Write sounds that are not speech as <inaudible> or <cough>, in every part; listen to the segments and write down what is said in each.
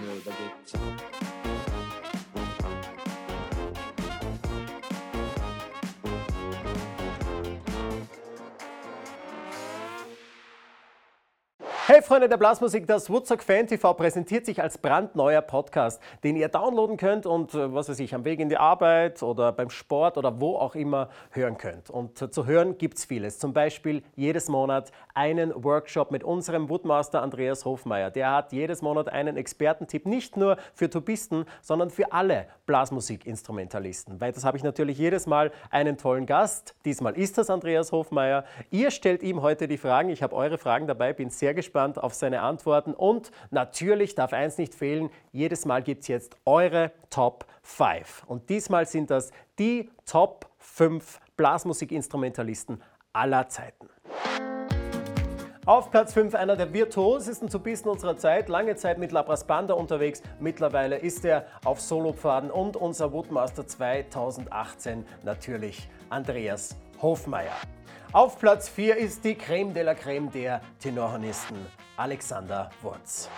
The a guitar. Hey Freunde der Blasmusik, das Woodstock Fan TV präsentiert sich als brandneuer Podcast, den ihr downloaden könnt und äh, was weiß ich, am Weg in die Arbeit oder beim Sport oder wo auch immer hören könnt. Und äh, zu hören gibt's vieles. Zum Beispiel jedes Monat einen Workshop mit unserem Woodmaster Andreas Hofmeier. Der hat jedes Monat einen Expertentipp, nicht nur für Tubisten, sondern für alle Blasmusikinstrumentalisten. Weil das habe ich natürlich jedes Mal einen tollen Gast. Diesmal ist das Andreas Hofmeier. Ihr stellt ihm heute die Fragen. Ich habe eure Fragen dabei, bin sehr gespannt auf seine Antworten. Und natürlich darf eins nicht fehlen, jedes Mal gibt es jetzt eure Top 5. Und diesmal sind das die Top 5 Blasmusikinstrumentalisten aller Zeiten. Auf Platz 5 einer der virtuosesten Tubisten unserer Zeit, lange Zeit mit Labras Banda unterwegs. Mittlerweile ist er auf Solopfaden und unser Woodmaster 2018 natürlich Andreas Hofmeier. Auf Platz 4 ist die Creme de la Creme der Tenorhornisten, Alexander Wurz.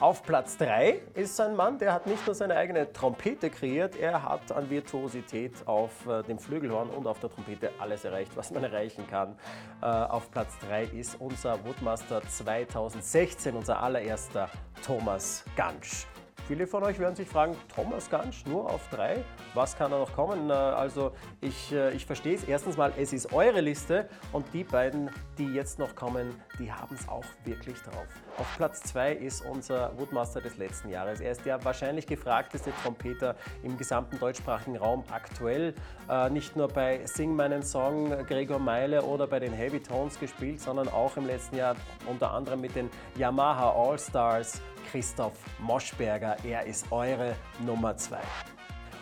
Auf Platz 3 ist ein Mann, der hat nicht nur seine eigene Trompete kreiert, er hat an Virtuosität auf äh, dem Flügelhorn und auf der Trompete alles erreicht, was man erreichen kann. Äh, auf Platz 3 ist unser Woodmaster 2016, unser allererster Thomas Gansch. Viele von euch werden sich fragen, Thomas Gansch nur auf drei, was kann da noch kommen? Also ich, äh, ich verstehe es. Erstens mal, es ist eure Liste und die beiden, die jetzt noch kommen, die haben es auch wirklich drauf. Auf Platz zwei ist unser Woodmaster des letzten Jahres. Er ist der wahrscheinlich gefragteste Trompeter im gesamten deutschsprachigen Raum aktuell. Äh, Nicht nur bei Sing meinen Song Gregor Meile oder bei den Heavy Tones gespielt, sondern auch im letzten Jahr unter anderem mit den Yamaha All Stars Christoph Moschberger. Er ist eure Nummer 2.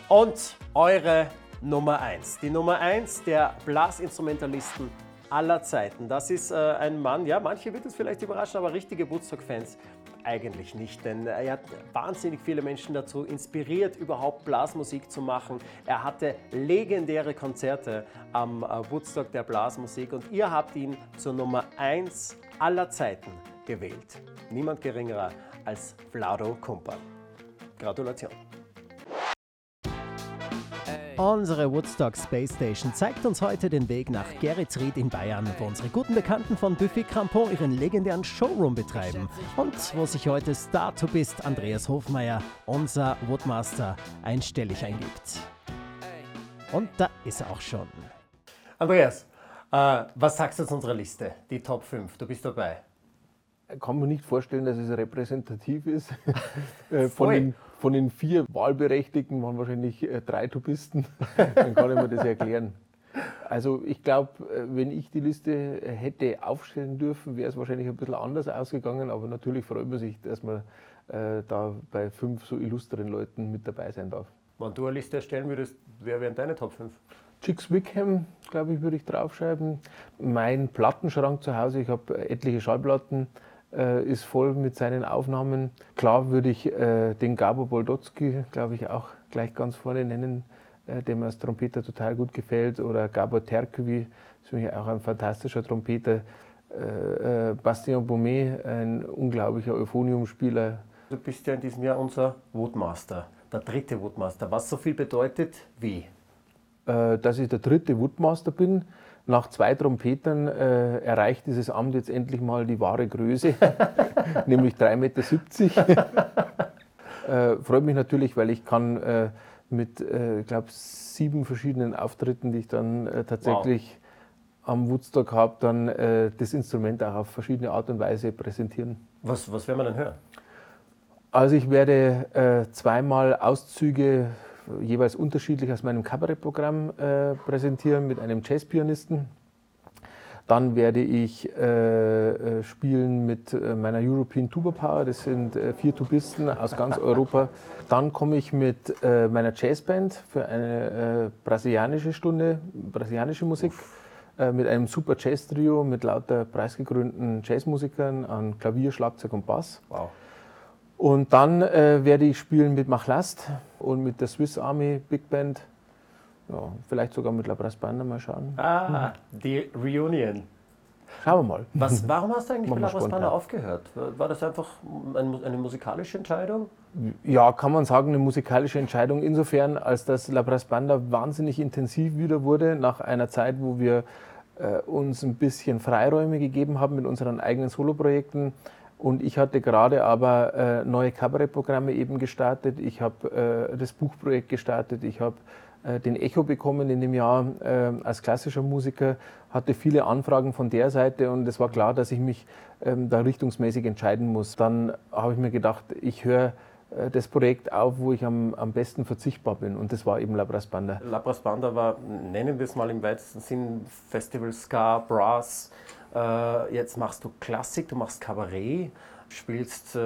Und eure Nummer 1. Die Nummer 1 der Blasinstrumentalisten aller Zeiten. Das ist äh, ein Mann, ja, manche wird es vielleicht überraschen, aber richtige Woodstock-Fans eigentlich nicht, denn er hat wahnsinnig viele Menschen dazu inspiriert, überhaupt Blasmusik zu machen. Er hatte legendäre Konzerte am äh, Woodstock der Blasmusik und ihr habt ihn zur Nummer 1 aller Zeiten gewählt. Niemand geringerer als Vlado Kumpan. Gratulation. Unsere Woodstock Space Station zeigt uns heute den Weg nach Geretsried in Bayern, wo unsere guten Bekannten von Buffet Crampon ihren legendären Showroom betreiben und wo sich heute Star-Tubist Andreas Hofmeier, unser Woodmaster, einstellig eingibt. Und da ist er auch schon. Andreas, äh, was sagst du zu unserer Liste? Die Top 5, du bist dabei. Kann mir nicht vorstellen, dass es repräsentativ ist. <laughs> Äh, von, den, von den vier Wahlberechtigten waren wahrscheinlich äh, drei Tubisten. <laughs> Dann kann ich mir das erklären. Also ich glaube, wenn ich die Liste äh, hätte aufstellen dürfen, wäre es wahrscheinlich ein bisschen anders ausgegangen. Aber natürlich freut man sich, dass man äh, da bei fünf so illustren Leuten mit dabei sein darf. Wenn du eine Liste erstellen würdest, wer wären deine Top 5? Chicks Wickham, glaube ich, würde ich draufschreiben. Mein Plattenschrank zu Hause, ich habe etliche Schallplatten, äh, ist voll mit seinen Aufnahmen. Klar würde ich äh, den Gabo Boldotzky, glaube ich, auch gleich ganz vorne nennen, äh, dem als Trompeter total gut gefällt. Oder Gabor Terkovi, ist für mich auch ein fantastischer Trompeter. Äh, äh, Bastien Baumet, ein unglaublicher Euphoniumspieler. Du bist ja in diesem Jahr unser Woodmaster, der dritte Woodmaster, was so viel bedeutet wie. äh, dass ich der dritte Woodmaster bin. Nach zwei Trompetern äh, erreicht dieses Amt jetzt endlich mal die wahre Größe, <laughs> nämlich 3,70 Meter. <laughs> äh, freut mich natürlich, weil ich kann äh, mit, äh, ich glaube, sieben verschiedenen Auftritten, die ich dann äh, tatsächlich am Woodstock habe, dann äh, das Instrument auch auf verschiedene Art und Weise präsentieren. Was, was werden wir denn hören? Also ich werde äh, zweimal Auszüge jeweils unterschiedlich aus meinem Kabarettprogramm äh, präsentieren mit einem Jazzpianisten. Dann werde ich äh, äh, spielen mit äh, meiner European Tuba Power. Das sind äh, vier Tubisten aus ganz <laughs> Europa. Dann komme ich mit äh, meiner Jazzband für eine äh, brasilianische Stunde, brasilianische Musik, mit einem super Jazz-Trio mit lauter preisgekrönten Jazzmusikern an Klavier, Schlagzeug und Bass. Wow. Und dann äh, werde ich spielen mit Machlast und mit der Swiss Army Big Band. Ja, vielleicht sogar mit La Brass Banda, mal schauen. Ah, die Reunion. Schauen wir mal. Was, warum hast du eigentlich <laughs> wir La Banda spontan. aufgehört? War das einfach ein- eine musikalische Entscheidung? Ja, kann man sagen, eine musikalische Entscheidung insofern, als dass La Brass Banda wahnsinnig intensiv wieder wurde nach einer Zeit, wo wir äh, uns ein bisschen Freiräume gegeben haben mit unseren eigenen Soloprojekten. Und ich hatte gerade aber äh, neue Kabarettprogramme eben gestartet. Ich habe äh, das Buchprojekt gestartet. Ich habe äh, den Echo bekommen in dem Jahr äh, als klassischer Musiker, hatte viele Anfragen von der Seite und es war klar, dass ich mich ähm, da richtungsmäßig entscheiden muss. Dann habe ich mir gedacht, ich höre äh, das Projekt auf, wo ich am, am besten verzichtbar bin und das war eben La Brass Banda. La Brass Banda war, nennen wir es mal im weitesten Sinn, Festival Ska, Brass. Äh, jetzt machst du Klassik, du machst Kabarett, spielst äh,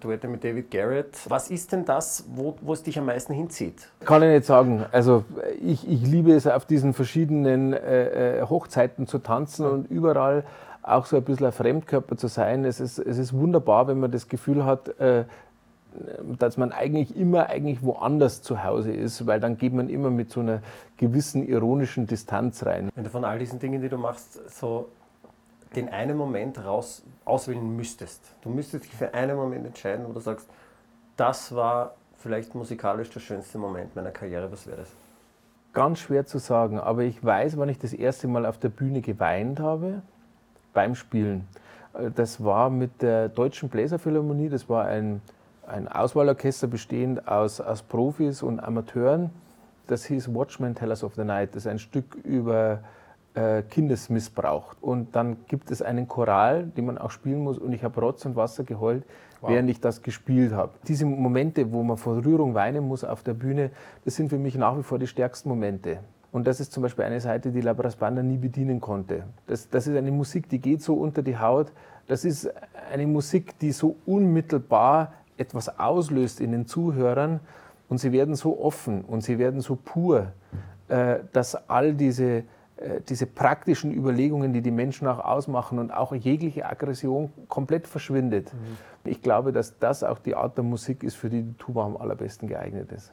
Duette mit David Garrett. Was ist denn das, wo, wo es dich am meisten hinzieht? Kann ich nicht sagen. Also ich, ich liebe es, auf diesen verschiedenen äh, äh, Hochzeiten zu tanzen und überall auch so ein bisschen ein Fremdkörper zu sein. Es ist, es ist wunderbar, wenn man das Gefühl hat, äh, dass man eigentlich immer eigentlich woanders zu Hause ist, weil dann geht man immer mit so einer gewissen ironischen Distanz rein. Wenn du von all diesen Dingen, die du machst, so den einen Moment raus, auswählen müsstest. Du müsstest dich für einen Moment entscheiden, wo du sagst, das war vielleicht musikalisch der schönste Moment meiner Karriere. Was wäre das? Ganz schwer zu sagen, aber ich weiß, wann ich das erste Mal auf der Bühne geweint habe, beim Spielen. Äh, Das war mit der Deutschen Bläserphilharmonie, das war ein, ein Auswahlorchester bestehend aus, aus Profis und Amateuren. Das hieß Watchmen Tellers of the Night. Das ist ein Stück über äh, Kindesmissbrauch. Und dann gibt es einen Choral, den man auch spielen muss. Und ich habe Rotz und Wasser geheult, während ich das gespielt habe. Diese Momente, wo man vor Rührung weinen muss auf der Bühne, das sind für mich nach wie vor die stärksten Momente. Und das ist zum Beispiel eine Seite, die La Brass Banda nie bedienen konnte. Das, das ist eine Musik, die geht so unter die Haut. Das ist eine Musik, die so unmittelbar etwas auslöst in den Zuhörern. Und sie werden so offen und sie werden so pur, äh, dass all diese, diese praktischen Überlegungen, die die Menschen auch ausmachen und auch jegliche Aggression komplett verschwindet. Ich glaube, dass das auch die Art der Musik ist, für die die Tuba am allerbesten geeignet ist.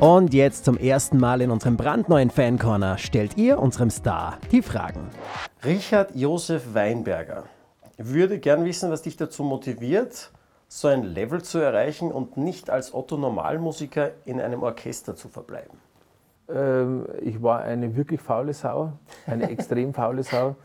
Und jetzt zum ersten Mal in unserem brandneuen Fan-Corner stellt ihr unserem Star die Fragen. Richard Josef Weinberger würde gern wissen, was dich dazu motiviert, so ein Level zu erreichen und nicht als Otto Normalmusiker in einem Orchester zu verbleiben. Ähm, ich war eine wirklich faule Sau, eine extrem faule Sau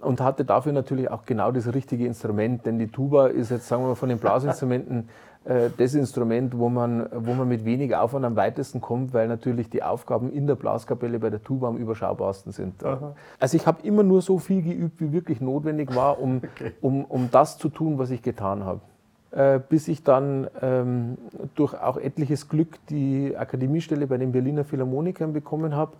und hatte dafür natürlich auch genau das richtige Instrument, denn die Tuba ist jetzt, sagen wir mal, von den Blasinstrumenten <laughs> äh, das Instrument, wo man, wo man mit wenig Aufwand am weitesten kommt, weil natürlich die Aufgaben in der Blaskapelle bei der Tuba am überschaubarsten sind. Also ich habe immer nur so viel geübt, wie wirklich notwendig war, um, <laughs> um, um das zu tun, was ich getan habe bis ich dann ähm, durch auch etliches Glück die Akademiestelle bei den Berliner Philharmonikern bekommen habe.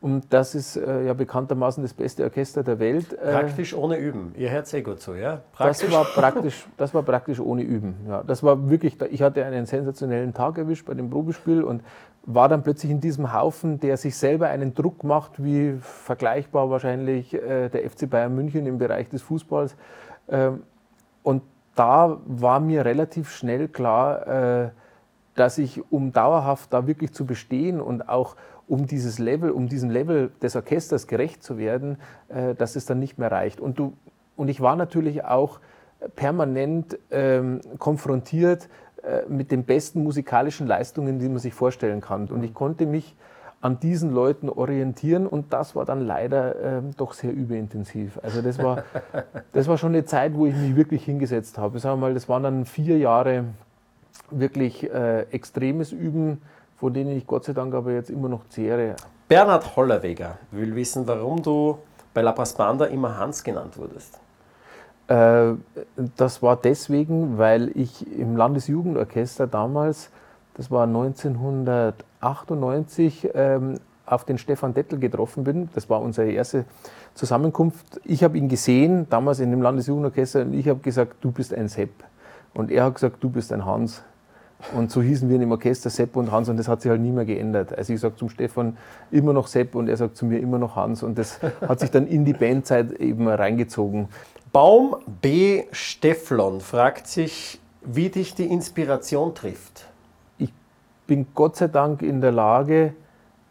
Und das ist äh, ja bekanntermaßen das beste Orchester der Welt. Äh, Praktisch ohne Üben. Ihr hört sehr gut zu, ja? das war praktisch, das war praktisch ohne Üben. Ja, das war wirklich, ich hatte einen sensationellen Tag erwischt bei dem Probespiel und war dann plötzlich in diesem Haufen, der sich selber einen Druck macht, wie vergleichbar wahrscheinlich äh, der FC Bayern München im Bereich des Fußballs. Ähm, und da war mir relativ schnell klar, äh, dass ich, um dauerhaft da wirklich zu bestehen und auch um dieses Level, um diesem Level des Orchesters gerecht zu werden, äh, dass es dann nicht mehr reicht. Und, du, und ich war natürlich auch permanent ähm, konfrontiert äh, mit den besten musikalischen Leistungen, die man sich vorstellen kann. Und ich konnte mich an diesen Leuten orientieren und das war dann leider ähm, doch sehr überintensiv. Also das war, <laughs> das war schon eine Zeit, wo ich mich wirklich hingesetzt habe. Sagen wir mal, das waren dann vier Jahre wirklich äh, extremes Üben, von denen ich Gott sei Dank aber jetzt immer noch zehre. Bernhard Hollerweger will wissen, warum du bei La Banda immer Hans genannt wurdest. Äh, das war deswegen, weil ich im Landesjugendorchester damals, das war 1998, ähm, auf den Stefan Dettel getroffen bin. Das war unsere erste Zusammenkunft. Ich habe ihn gesehen, damals in dem Landesjugendorchester, und ich habe gesagt, du bist ein Sepp. Und er hat gesagt, du bist ein Hans. Und so hießen wir in dem Orchester Sepp und Hans und das hat sich halt nie mehr geändert. Also ich sage zum Stefan immer noch Sepp und er sagt zu mir immer noch Hans und das hat sich dann in die Bandzeit eben reingezogen. Baum B. Stefflon fragt sich, wie dich die Inspiration trifft. Bin Gott sei Dank in der Lage,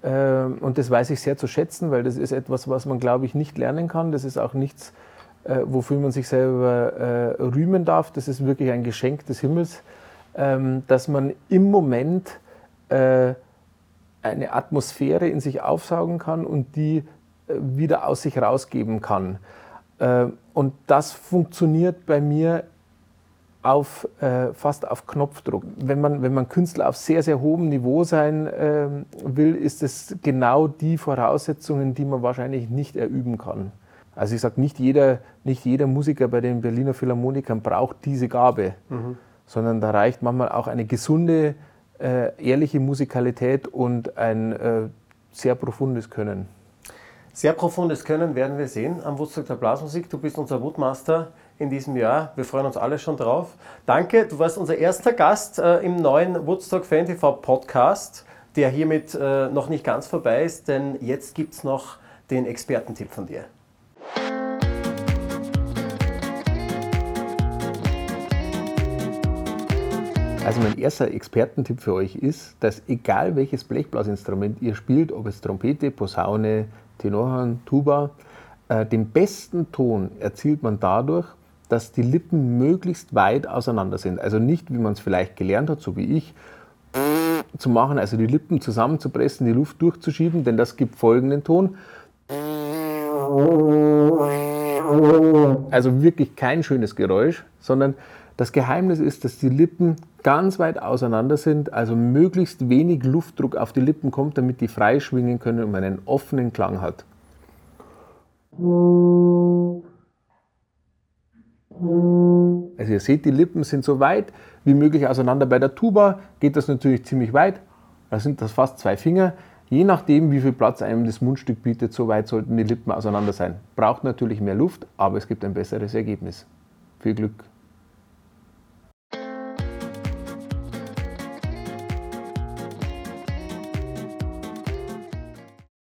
Ähm, und das weiß ich sehr zu schätzen, weil das ist etwas, was man, glaube ich, nicht lernen kann. Das ist auch nichts, äh, wofür man sich selber äh, rühmen darf. Das ist wirklich ein Geschenk des Himmels, ähm, dass man im Moment äh, eine Atmosphäre in sich aufsaugen kann und die wieder aus sich rausgeben kann. Und das funktioniert bei mir auf, äh, fast auf Knopfdruck. Wenn man, wenn man Künstler auf sehr, sehr hohem Niveau sein äh, will, ist es genau die Voraussetzungen, die man wahrscheinlich nicht erüben kann. Also ich sage, nicht jeder, nicht jeder Musiker bei den Berliner Philharmonikern braucht diese Gabe, mhm. sondern da reicht manchmal auch eine gesunde, äh, ehrliche Musikalität und ein äh, sehr profundes Können. Sehr profundes Können werden wir sehen am Woodstock der Blasmusik. Du bist unser Woodmaster in diesem Jahr. Wir freuen uns alle schon drauf. Danke, du warst unser erster Gast äh, im neuen Woodstock Fan TV Podcast, der hiermit äh, noch nicht ganz vorbei ist, denn jetzt gibt es noch den Expertentipp von dir. Also mein erster Expertentipp für euch ist, dass egal welches Blechblasinstrument ihr spielt, ob es Trompete, Posaune, Tenorhorn, Tuba, äh, den besten Ton erzielt man dadurch, dass die Lippen möglichst weit auseinander sind. Also nicht, wie man es vielleicht gelernt hat, so wie ich, zu machen, also die Lippen zusammenzupressen, die Luft durchzuschieben, denn das gibt folgenden Ton. Also wirklich kein schönes Geräusch, sondern das Geheimnis ist, dass die Lippen ganz weit auseinander sind, also möglichst wenig Luftdruck auf die Lippen kommt, damit die frei schwingen können und man einen offenen Klang hat. Also ihr seht, die Lippen sind so weit wie möglich auseinander. Bei der Tuba geht das natürlich ziemlich weit. Da sind das fast zwei Finger. Je nachdem, wie viel Platz einem das Mundstück bietet, so weit sollten die Lippen auseinander sein. Braucht natürlich mehr Luft, aber es gibt ein besseres Ergebnis. Viel Glück!